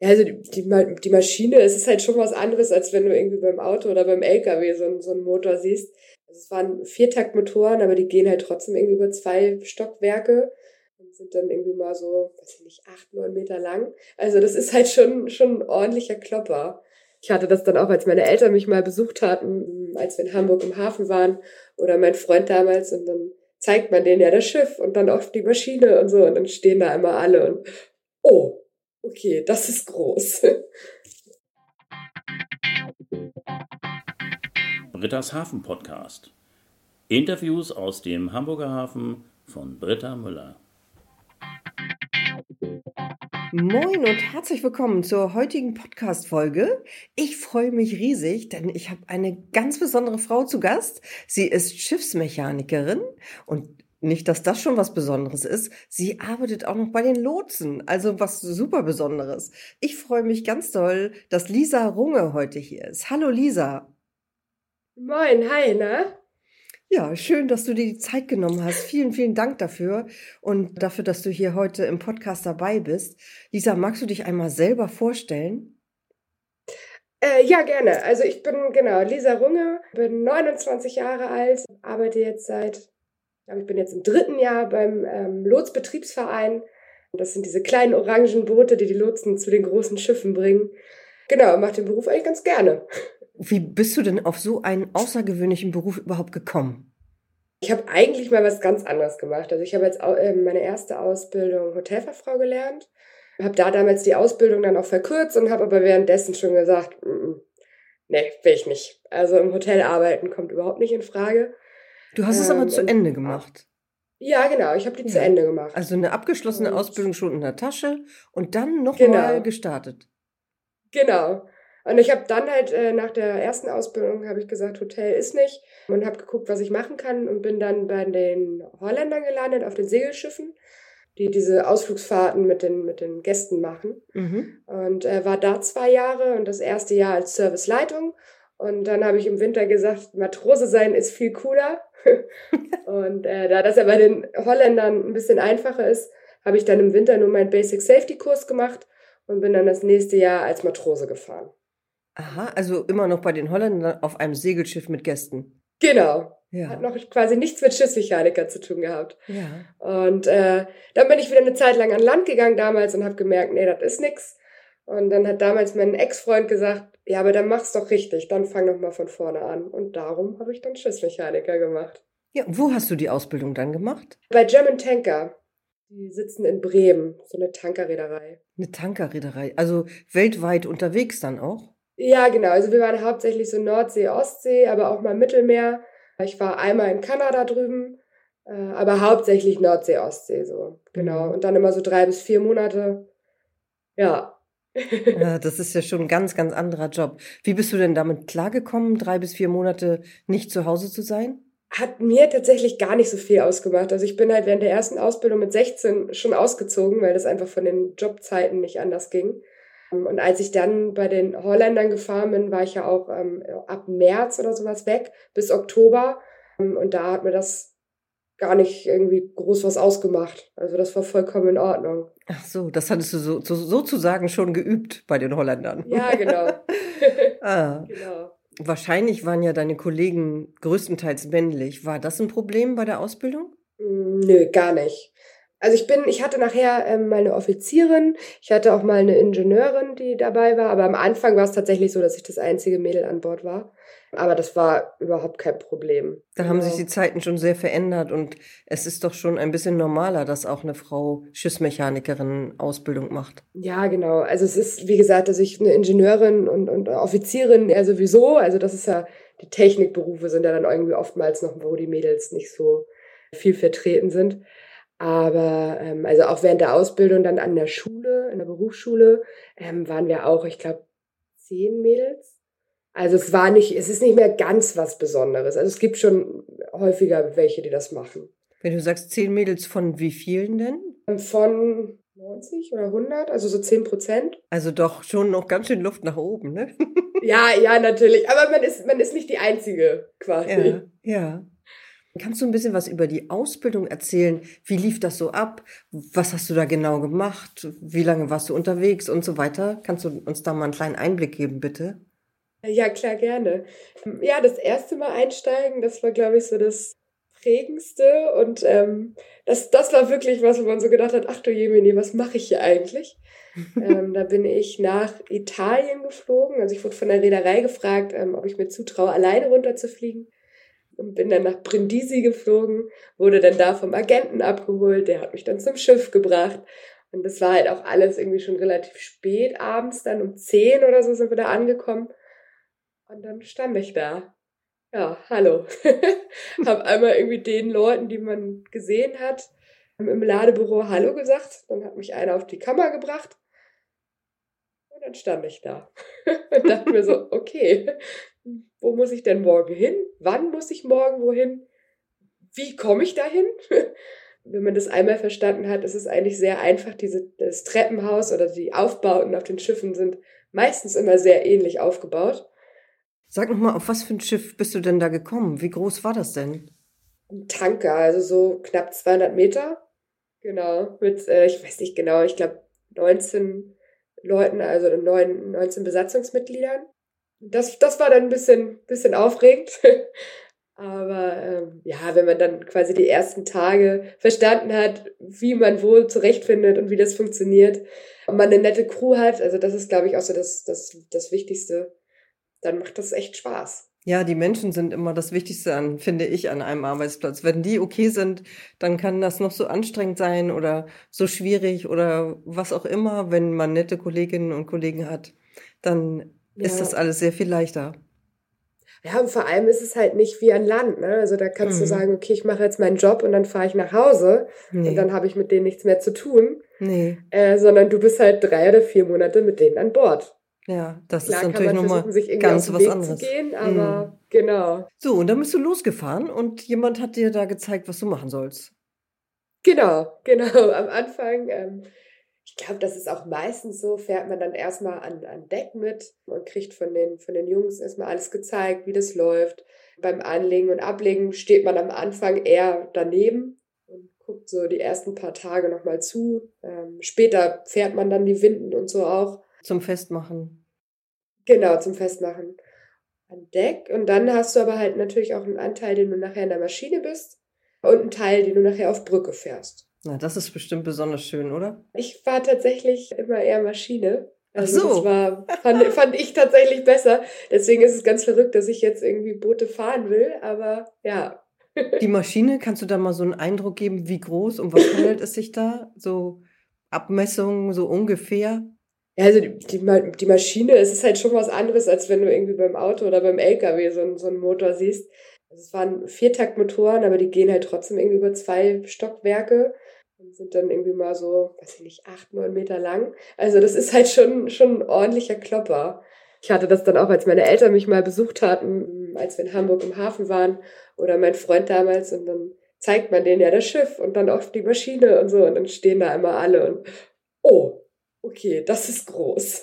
Ja, also die, die, die Maschine, es ist halt schon was anderes, als wenn du irgendwie beim Auto oder beim LKW so, so einen Motor siehst. Also es waren Viertaktmotoren, aber die gehen halt trotzdem irgendwie über zwei Stockwerke und sind dann irgendwie mal so, weiß ich nicht, acht, neun Meter lang. Also das ist halt schon, schon ein ordentlicher Klopper. Ich hatte das dann auch, als meine Eltern mich mal besucht hatten, als wir in Hamburg im Hafen waren oder mein Freund damals und dann zeigt man denen ja das Schiff und dann auch die Maschine und so und dann stehen da immer alle und oh, okay, das ist groß. Britta's Hafen Podcast. Interviews aus dem Hamburger Hafen von Britta Müller. Moin und herzlich willkommen zur heutigen Podcast-Folge. Ich freue mich riesig, denn ich habe eine ganz besondere Frau zu Gast. Sie ist Schiffsmechanikerin und nicht, dass das schon was Besonderes ist. Sie arbeitet auch noch bei den Lotsen, also was super Besonderes. Ich freue mich ganz doll, dass Lisa Runge heute hier ist. Hallo Lisa. Moin, hi, ne? Ja, schön, dass du dir die Zeit genommen hast. Vielen, vielen Dank dafür und dafür, dass du hier heute im Podcast dabei bist. Lisa, magst du dich einmal selber vorstellen? Äh, ja, gerne. Also ich bin genau Lisa Runge, bin 29 Jahre alt, arbeite jetzt seit, ich bin jetzt im dritten Jahr beim ähm, Lotsbetriebsverein. Das sind diese kleinen orangen Boote, die die Lotsen zu den großen Schiffen bringen. Genau, mache den Beruf eigentlich ganz gerne. Wie bist du denn auf so einen außergewöhnlichen Beruf überhaupt gekommen? Ich habe eigentlich mal was ganz anderes gemacht. Also ich habe jetzt ähm, meine erste Ausbildung Hotelfachfrau gelernt, habe da damals die Ausbildung dann auch verkürzt und habe aber währenddessen schon gesagt, mm, mm, nee, will ich nicht. Also im Hotel arbeiten kommt überhaupt nicht in Frage. Du hast es aber ähm, zu Ende gemacht. Ja, genau, ich habe die ja. zu Ende gemacht. Also eine abgeschlossene und Ausbildung schon in der Tasche und dann nochmal genau. gestartet. Genau. Und ich habe dann halt äh, nach der ersten Ausbildung habe ich gesagt, Hotel ist nicht und habe geguckt, was ich machen kann und bin dann bei den Holländern gelandet auf den Segelschiffen, die diese Ausflugsfahrten mit den mit den Gästen machen mhm. und äh, war da zwei Jahre und das erste Jahr als Serviceleitung und dann habe ich im Winter gesagt, Matrose sein ist viel cooler und äh, da das ja bei den Holländern ein bisschen einfacher ist, habe ich dann im Winter nur meinen Basic Safety Kurs gemacht und bin dann das nächste Jahr als Matrose gefahren. Aha, also immer noch bei den Holländern auf einem Segelschiff mit Gästen. Genau. Ja. Hat noch quasi nichts mit Schiffsmechaniker zu tun gehabt. Ja. Und äh, dann bin ich wieder eine Zeit lang an Land gegangen damals und habe gemerkt, nee, das ist nix. Und dann hat damals mein Ex-Freund gesagt, ja, aber dann mach's doch richtig, dann fang doch mal von vorne an. Und darum habe ich dann Schiffsmechaniker gemacht. Ja, wo hast du die Ausbildung dann gemacht? Bei German Tanker. Die sitzen in Bremen, so eine Tankerreederei. Eine Tankerreederei, also weltweit unterwegs dann auch? Ja, genau. Also wir waren hauptsächlich so Nordsee, Ostsee, aber auch mal Mittelmeer. Ich war einmal in Kanada drüben, äh, aber hauptsächlich Nordsee, Ostsee so. Genau. Mhm. Und dann immer so drei bis vier Monate. Ja. Ja. Das ist ja schon ein ganz, ganz anderer Job. Wie bist du denn damit klargekommen, drei bis vier Monate nicht zu Hause zu sein? Hat mir tatsächlich gar nicht so viel ausgemacht. Also ich bin halt während der ersten Ausbildung mit 16 schon ausgezogen, weil das einfach von den Jobzeiten nicht anders ging. Und als ich dann bei den Holländern gefahren bin, war ich ja auch ähm, ab März oder sowas weg, bis Oktober. Ähm, und da hat mir das gar nicht irgendwie groß was ausgemacht. Also das war vollkommen in Ordnung. Ach so, das hattest du so, so, sozusagen schon geübt bei den Holländern. Ja, genau. ah. genau. Wahrscheinlich waren ja deine Kollegen größtenteils männlich. War das ein Problem bei der Ausbildung? Nö, gar nicht. Also ich bin, ich hatte nachher ähm, mal eine Offizierin, ich hatte auch mal eine Ingenieurin, die dabei war, aber am Anfang war es tatsächlich so, dass ich das einzige Mädel an Bord war. Aber das war überhaupt kein Problem. Da haben sich die Zeiten schon sehr verändert und es ist doch schon ein bisschen normaler, dass auch eine Frau Schiffsmechanikerin Ausbildung macht. Ja, genau. Also es ist, wie gesagt, dass ich eine Ingenieurin und, und Offizierin ja sowieso, also das ist ja, die Technikberufe sind ja dann irgendwie oftmals noch, wo die Mädels nicht so viel vertreten sind. Aber ähm, also auch während der Ausbildung dann an der Schule, in der Berufsschule, ähm, waren wir auch, ich glaube, zehn Mädels. Also es war nicht, es ist nicht mehr ganz was Besonderes. Also es gibt schon häufiger welche, die das machen. Wenn du sagst zehn Mädels, von wie vielen denn? Ähm, von 90 oder 100, also so 10 Prozent. Also doch schon noch ganz schön Luft nach oben, ne? ja, ja, natürlich. Aber man ist, man ist nicht die Einzige quasi. Ja, ja. Kannst du ein bisschen was über die Ausbildung erzählen? Wie lief das so ab? Was hast du da genau gemacht? Wie lange warst du unterwegs und so weiter? Kannst du uns da mal einen kleinen Einblick geben, bitte? Ja, klar, gerne. Ja, das erste Mal einsteigen, das war, glaube ich, so das prägendste und ähm, das, das war wirklich was, wo man so gedacht hat, ach du Jemini, was mache ich hier eigentlich? ähm, da bin ich nach Italien geflogen. Also ich wurde von der Reederei gefragt, ähm, ob ich mir zutraue, alleine runterzufliegen. Und bin dann nach Brindisi geflogen, wurde dann da vom Agenten abgeholt, der hat mich dann zum Schiff gebracht. Und das war halt auch alles irgendwie schon relativ spät abends, dann um zehn oder so sind wir da angekommen. Und dann stand ich da. Ja, hallo. Hab einmal irgendwie den Leuten, die man gesehen hat, im Ladebüro Hallo gesagt. Dann hat mich einer auf die Kammer gebracht. Und dann stand ich da und dachte mir so, okay, wo muss ich denn morgen hin? Wann muss ich morgen wohin? Wie komme ich dahin? Wenn man das einmal verstanden hat, ist es eigentlich sehr einfach. Diese, das Treppenhaus oder die Aufbauten auf den Schiffen sind meistens immer sehr ähnlich aufgebaut. Sag noch mal, auf was für ein Schiff bist du denn da gekommen? Wie groß war das denn? Ein Tanker, also so knapp 200 Meter. Genau, mit, äh, ich weiß nicht genau, ich glaube 19 Leuten, also 9, 19 Besatzungsmitgliedern. Das, das war dann ein bisschen, bisschen aufregend. Aber ähm, ja, wenn man dann quasi die ersten Tage verstanden hat, wie man wohl zurechtfindet und wie das funktioniert, und man eine nette Crew hat, also das ist, glaube ich, auch so das, das, das Wichtigste, dann macht das echt Spaß. Ja, die Menschen sind immer das Wichtigste an, finde ich, an einem Arbeitsplatz. Wenn die okay sind, dann kann das noch so anstrengend sein oder so schwierig oder was auch immer. Wenn man nette Kolleginnen und Kollegen hat, dann ja. ist das alles sehr viel leichter. Ja, und vor allem ist es halt nicht wie ein Land. Ne? Also da kannst mhm. du sagen, okay, ich mache jetzt meinen Job und dann fahre ich nach Hause nee. und dann habe ich mit denen nichts mehr zu tun. Nee. Äh, sondern du bist halt drei oder vier Monate mit denen an Bord. Ja, das Klar ist natürlich nochmal ganz was Weg anderes. Gehen, aber mhm. genau. So, und dann bist du losgefahren und jemand hat dir da gezeigt, was du machen sollst. Genau, genau. Am Anfang, ähm, ich glaube, das ist auch meistens so, fährt man dann erstmal an, an Deck mit und kriegt von den, von den Jungs erstmal alles gezeigt, wie das läuft. Beim Anlegen und Ablegen steht man am Anfang eher daneben und guckt so die ersten paar Tage nochmal zu. Ähm, später fährt man dann die Winden und so auch. Zum Festmachen. Genau, zum Festmachen. An Deck. Und dann hast du aber halt natürlich auch einen Anteil, den du nachher in der Maschine bist und einen Teil, den du nachher auf Brücke fährst. Na, das ist bestimmt besonders schön, oder? Ich war tatsächlich immer eher Maschine. Also Ach so. das war, fand, fand ich tatsächlich besser. Deswegen ist es ganz verrückt, dass ich jetzt irgendwie Boote fahren will, aber ja. Die Maschine, kannst du da mal so einen Eindruck geben, wie groß und was handelt es sich da? So Abmessungen, so ungefähr? Ja, also die, die, die Maschine, es ist halt schon was anderes, als wenn du irgendwie beim Auto oder beim LKW so, so einen Motor siehst. Also es waren Viertaktmotoren, aber die gehen halt trotzdem irgendwie über zwei Stockwerke und sind dann irgendwie mal so, weiß ich nicht, acht, neun Meter lang. Also das ist halt schon, schon ein ordentlicher Klopper. Ich hatte das dann auch, als meine Eltern mich mal besucht hatten, als wir in Hamburg im Hafen waren oder mein Freund damals und dann zeigt man denen ja das Schiff und dann auch die Maschine und so und dann stehen da immer alle und oh, okay, das ist groß.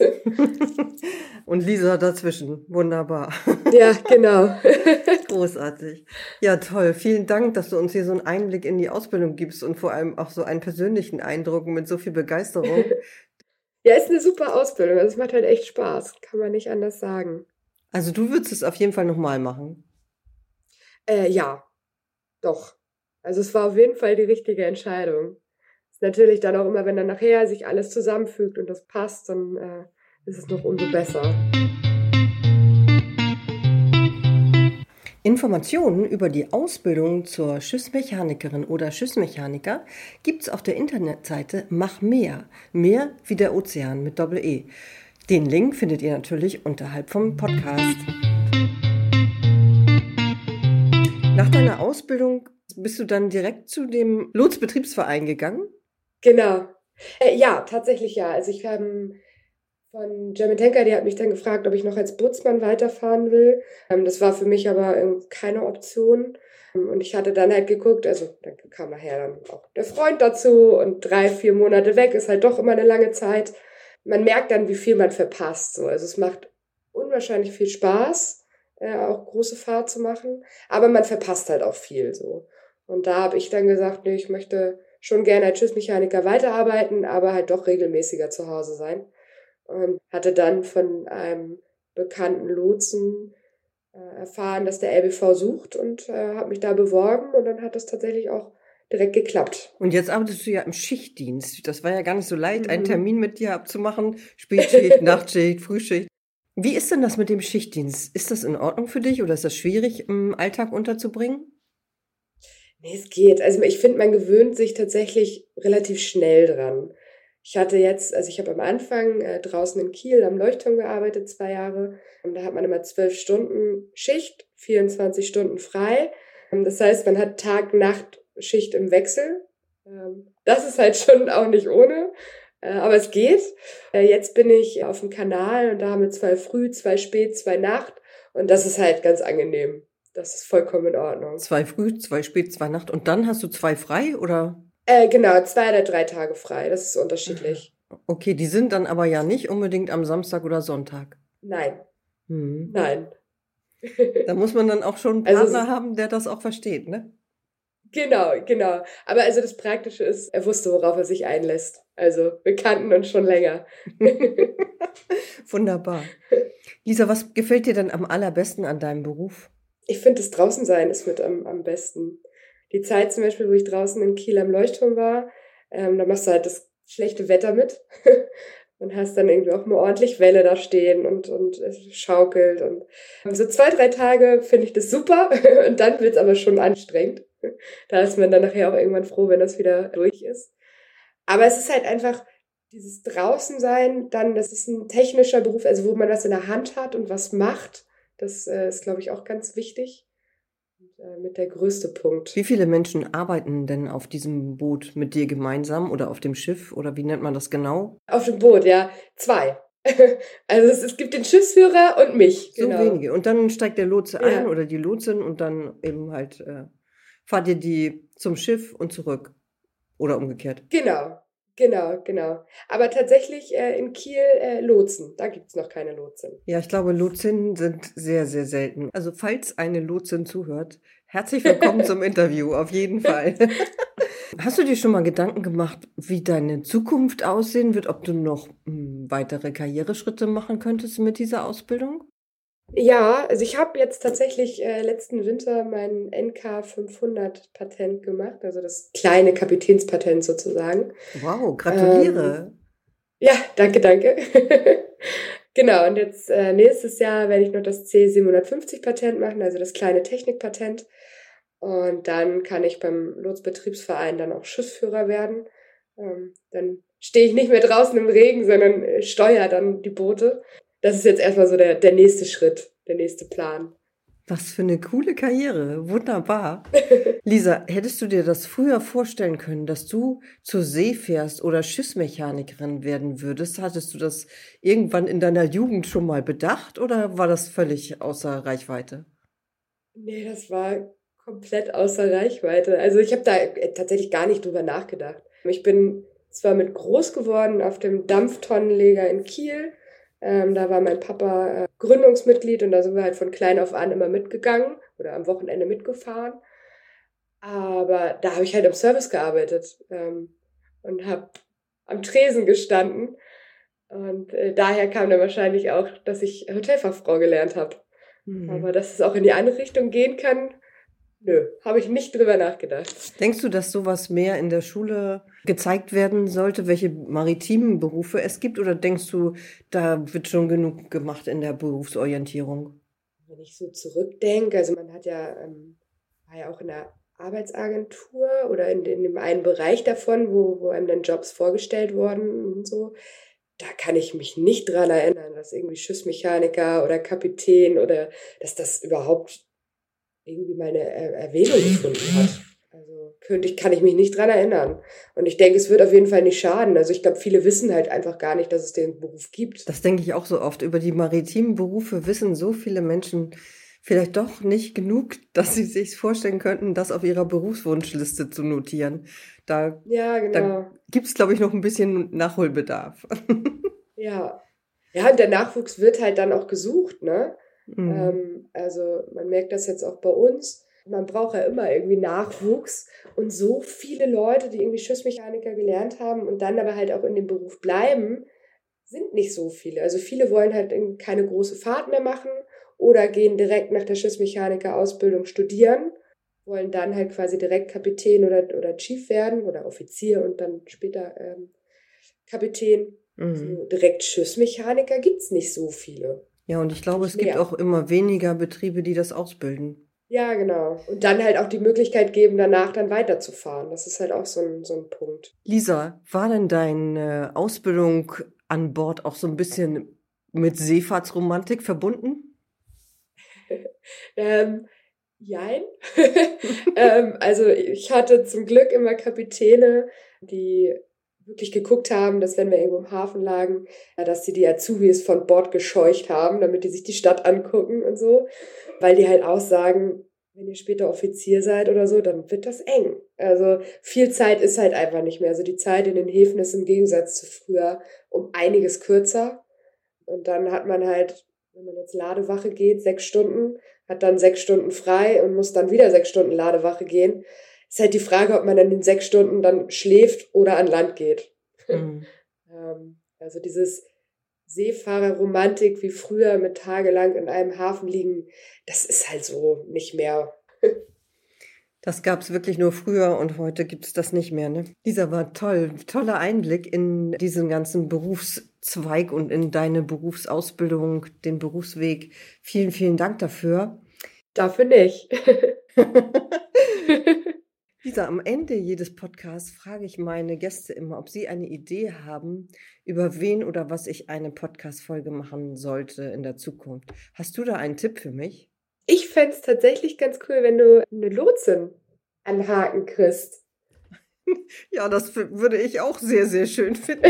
Und Lisa dazwischen. Wunderbar. Ja, genau. Großartig. Ja, toll. Vielen Dank, dass du uns hier so einen Einblick in die Ausbildung gibst und vor allem auch so einen persönlichen Eindruck mit so viel Begeisterung. Ja, ist eine super Ausbildung. Also es macht halt echt Spaß. Kann man nicht anders sagen. Also du würdest es auf jeden Fall nochmal machen? Äh, ja, doch. Also es war auf jeden Fall die richtige Entscheidung ist natürlich dann auch immer, wenn dann nachher sich alles zusammenfügt und das passt, dann äh, ist es noch umso besser. Informationen über die Ausbildung zur Schiffsmechanikerin oder Schiffsmechaniker gibt es auf der Internetseite Mach mehr. Mehr wie der Ozean mit Doppel-E. Den Link findet ihr natürlich unterhalb vom Podcast. Nach deiner Ausbildung bist du dann direkt zu dem Lotsbetriebsverein gegangen? Genau. Äh, ja, tatsächlich ja. Also ich habe von German Tanker, die hat mich dann gefragt, ob ich noch als Bootsmann weiterfahren will. Ähm, das war für mich aber keine Option. Ähm, und ich hatte dann halt geguckt, also dann kam nachher dann auch der Freund dazu und drei, vier Monate weg ist halt doch immer eine lange Zeit. Man merkt dann, wie viel man verpasst. So. Also es macht unwahrscheinlich viel Spaß. äh, auch große Fahrt zu machen. Aber man verpasst halt auch viel so. Und da habe ich dann gesagt, nee, ich möchte schon gerne als Schiffsmechaniker weiterarbeiten, aber halt doch regelmäßiger zu Hause sein. Und hatte dann von einem bekannten Lotsen äh, erfahren, dass der LBV sucht und äh, habe mich da beworben und dann hat das tatsächlich auch direkt geklappt. Und jetzt arbeitest du ja im Schichtdienst. Das war ja gar nicht so leicht, mhm. einen Termin mit dir abzumachen. Spätschicht, Nachtschicht, Frühschicht. Wie ist denn das mit dem Schichtdienst? Ist das in Ordnung für dich oder ist das schwierig im Alltag unterzubringen? Nee, es geht. Also ich finde, man gewöhnt sich tatsächlich relativ schnell dran. Ich hatte jetzt, also ich habe am Anfang äh, draußen in Kiel am Leuchtturm gearbeitet, zwei Jahre. Und da hat man immer zwölf Stunden Schicht, 24 Stunden frei. Das heißt, man hat Tag-Nacht-Schicht im Wechsel. Ähm, das ist halt schon auch nicht ohne. Äh, aber es geht. Äh, jetzt bin ich auf dem Kanal und da haben wir zwei früh, zwei spät, zwei Nacht. Und das ist halt ganz angenehm. Das ist vollkommen in Ordnung. Zwei früh, zwei spät, zwei Nacht. Und dann hast du zwei frei oder? Äh, genau, zwei oder drei Tage frei. Das ist unterschiedlich. Okay, die sind dann aber ja nicht unbedingt am Samstag oder Sonntag. Nein. Hm. Nein. Da muss man dann auch schon einen also Partner also, haben, der das auch versteht, ne? Genau, genau. Aber also das Praktische ist, er wusste, worauf er sich einlässt. Also wir kannten uns schon länger. Wunderbar. Lisa, was gefällt dir denn am allerbesten an deinem Beruf? Ich finde, das Draußensein ist mit am, am besten. Die Zeit zum Beispiel, wo ich draußen in Kiel am Leuchtturm war, ähm, da machst du halt das schlechte Wetter mit und hast dann irgendwie auch mal ordentlich Welle da stehen und, und es schaukelt. Und so zwei, drei Tage finde ich das super und dann wird's aber schon anstrengend. Da ist man dann nachher auch irgendwann froh, wenn das wieder durch ist. Aber es ist halt einfach dieses Draußensein, dann, das ist ein technischer Beruf, also wo man was in der Hand hat und was macht. Das äh, ist, glaube ich, auch ganz wichtig. Und, äh, mit der größte Punkt. Wie viele Menschen arbeiten denn auf diesem Boot mit dir gemeinsam oder auf dem Schiff oder wie nennt man das genau? Auf dem Boot, ja. Zwei. also es, es, gibt den Schiffsführer und mich. So genau. wenige. Und dann steigt der Lotse ja. ein oder die Lotsin und dann eben halt äh, fahrt ihr die zum Schiff und zurück. Oder umgekehrt. Genau. Genau, genau. Aber tatsächlich äh, in Kiel äh, Lotsen. Da gibt's noch keine Lotsen. Ja, ich glaube, Lotsinnen sind sehr, sehr selten. Also falls eine Lotsin zuhört, herzlich willkommen zum Interview, auf jeden Fall. Hast du dir schon mal Gedanken gemacht, wie deine Zukunft aussehen wird, ob du noch mh, hm, weitere Karriereschritte machen könntest mit dieser Ausbildung? Ja, also ich habe jetzt tatsächlich äh, letzten Winter mein NK 500 Patent gemacht, also das kleine Kapitänspatent sozusagen. Wow, gratuliere. Ähm, ja, danke, danke. genau, und jetzt äh, nächstes Jahr werde ich noch das C750 Patent machen, also das kleine Technikpatent. Und dann kann ich beim Lotsbetriebsverein dann auch Schiffsführer werden. Ähm, dann stehe ich nicht mehr draußen im Regen, sondern äh, steuere dann die Boote das ist jetzt erstmal so der, der nächste Schritt, der nächste Plan. Was für eine coole Karriere. Wunderbar. Lisa, hättest du dir das früher vorstellen können, dass du zur See fährst oder Schiffsmechanikerin werden würdest? Hattest du das irgendwann in deiner Jugend schon mal bedacht oder war das völlig außer Reichweite? Nee, das war komplett außer Reichweite. Also ich habe da tatsächlich gar nicht drüber nachgedacht. Ich bin zwar mit groß geworden auf dem Dampftonnenleger in Kiel ähm, da war mein Papa äh, Gründungsmitglied und da sind wir halt von klein auf an immer mitgegangen oder am Wochenende mitgefahren. Aber da habe ich halt im Service gearbeitet ähm, und habe am Tresen gestanden. Und äh, daher kam dann wahrscheinlich auch, dass ich Hotelfachfrau gelernt habe. Mhm. Aber dass es auch in die andere Richtung gehen kann, Nö, habe ich nicht drüber nachgedacht. Denkst du, dass sowas mehr in der Schule gezeigt werden sollte, welche maritimen Berufe es gibt? Oder denkst du, da wird schon genug gemacht in der Berufsorientierung? Wenn ich so zurückdenke, also man hat ja, ähm, war ja auch in der Arbeitsagentur oder in, in dem einen Bereich davon, wo, wo einem dann Jobs vorgestellt wurden und so. Da kann ich mich nicht dran erinnern, dass irgendwie Schiffsmechaniker oder Kapitän oder dass das überhaupt irgendwie meine Erwähnung gefunden hat. Also könnte ich, kann ich mich nicht dran erinnern. Und ich denke, es wird auf jeden Fall nicht schaden. Also ich glaube, viele wissen halt einfach gar nicht, dass es den Beruf gibt. Das denke ich auch so oft. Über die maritimen Berufe wissen so viele Menschen vielleicht doch nicht genug, dass sie sich vorstellen könnten, das auf ihrer Berufswunschliste zu notieren. Da, ja, genau. da gibt es, glaube ich, noch ein bisschen Nachholbedarf. ja. Ja, und der Nachwuchs wird halt dann auch gesucht, ne? Mhm. Ähm, also man merkt das jetzt auch bei uns. Man braucht ja immer irgendwie Nachwuchs und so viele Leute, die irgendwie Schiffsmechaniker gelernt haben und dann aber halt auch in dem Beruf bleiben, sind nicht so viele. Also viele wollen halt keine große Fahrt mehr machen oder gehen direkt nach der Schiffsmechaniker-Ausbildung studieren, wollen dann halt quasi direkt Kapitän oder, oder Chief werden oder Offizier und dann später ähm, Kapitän. Mhm. So direkt Schiffsmechaniker gibt's nicht so viele. Ja, und ich glaube, es gibt auch immer weniger Betriebe, die das ausbilden. Ja, genau. Und dann halt auch die Möglichkeit geben, danach dann weiterzufahren. Das ist halt auch so ein, so ein Punkt. Lisa, war denn deine Ausbildung an Bord auch so ein bisschen mit Seefahrtsromantik verbunden? ähm, jein. ähm, also ich hatte zum Glück immer Kapitäne, die wirklich geguckt haben, dass wenn wir irgendwo im Hafen lagen, dass sie die Azubis von Bord gescheucht haben, damit die sich die Stadt angucken und so, weil die halt auch sagen, wenn ihr später Offizier seid oder so, dann wird das eng. Also viel Zeit ist halt einfach nicht mehr. Also die Zeit in den Häfen ist im Gegensatz zu früher um einiges kürzer. Und dann hat man halt, wenn man jetzt Ladewache geht, sechs Stunden, hat dann sechs Stunden frei und muss dann wieder sechs Stunden Ladewache gehen ist halt die Frage, ob man dann in sechs Stunden dann schläft oder an Land geht. Mhm. also dieses Seefahrerromantik wie früher mit tagelang in einem Hafen liegen, das ist halt so nicht mehr. Das gab es wirklich nur früher und heute gibt es das nicht mehr. Ne? Dieser war toll, toller Einblick in diesen ganzen Berufszweig und in deine Berufsausbildung, den Berufsweg. Vielen, vielen Dank dafür. Dafür nicht. Lisa, am Ende jedes Podcasts frage ich meine Gäste immer, ob sie eine Idee haben, über wen oder was ich eine Podcast-Folge machen sollte in der Zukunft. Hast du da einen Tipp für mich? Ich fände es tatsächlich ganz cool, wenn du eine Lotsin anhaken kriegst. Ja, das würde ich auch sehr, sehr schön finden.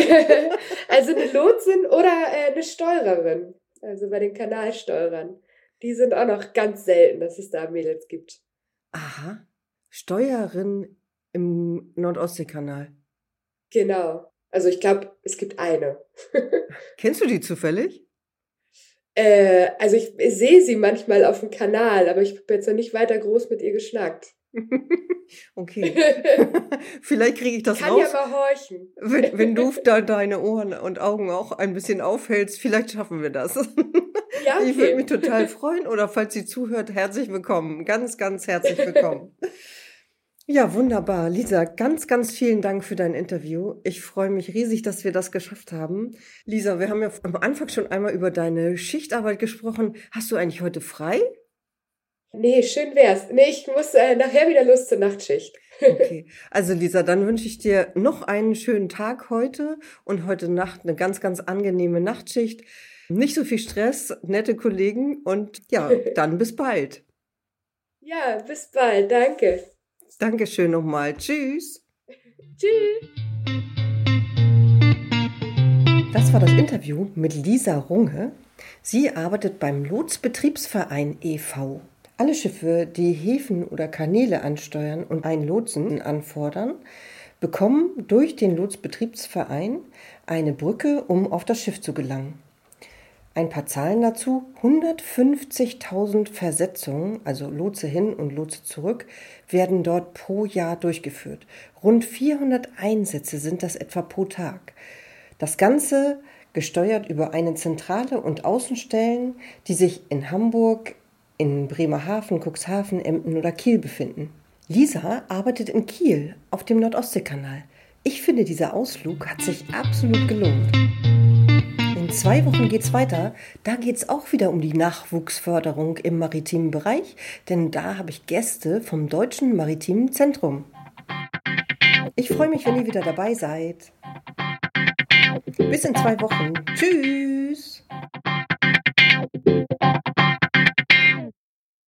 also eine Lotsin oder äh, eine Steuererin. Also bei den Kanalsteuerern. Die sind auch noch ganz selten, dass es da Mädels gibt. Aha. Steuerin im Nordostseekanal. Genau. Also ich glaube, es gibt eine. Kennst du die zufällig? Äh, also ich, ich sehe sie manchmal auf dem Kanal, aber ich habe jetzt noch nicht weiter groß mit ihr geschnackt. okay. Vielleicht kriege ich das Kann raus. Kann ja mal horchen. wenn, wenn du da deine Ohren und Augen auch ein bisschen aufhältst, vielleicht schaffen wir das. Ja, okay. Ich würde mich total freuen. Oder falls sie zuhört, herzlich willkommen. Ganz, ganz herzlich willkommen. Ja, wunderbar. Lisa, ganz, ganz vielen Dank für dein Interview. Ich freue mich riesig, dass wir das geschafft haben. Lisa, wir haben ja am Anfang schon einmal über deine Schichtarbeit gesprochen. Hast du eigentlich heute frei? Nee, schön wär's. Nee, ich muss äh, nachher wieder los zur Nachtschicht. Okay. Also Lisa, dann wünsche ich dir noch einen schönen Tag heute und heute Nacht eine ganz, ganz angenehme Nachtschicht. Nicht so viel Stress, nette Kollegen und ja, dann bis bald. Ja, bis bald. Danke. Dankeschön nochmal. Tschüss. Tschüss. Das war das Interview mit Lisa Runge. Sie arbeitet beim Lotsbetriebsverein e.V. Alle Schiffe, die Häfen oder Kanäle ansteuern und einen Lotsen anfordern, bekommen durch den Lotsbetriebsverein eine Brücke, um auf das Schiff zu gelangen. Ein paar Zahlen dazu. 150.000 Versetzungen, also Lotse hin und Lotse zurück, werden dort pro Jahr durchgeführt. Rund 400 Einsätze sind das etwa pro Tag. Das Ganze gesteuert über eine Zentrale und Außenstellen, die sich in Hamburg, in Bremerhaven, Cuxhaven, Emden oder Kiel befinden. Lisa arbeitet in Kiel auf dem Nordostseekanal. Ich finde, dieser Ausflug hat sich absolut gelohnt zwei Wochen geht es weiter. Da geht es auch wieder um die Nachwuchsförderung im maritimen Bereich, denn da habe ich Gäste vom Deutschen Maritimen Zentrum. Ich freue mich, wenn ihr wieder dabei seid. Bis in zwei Wochen. Tschüss!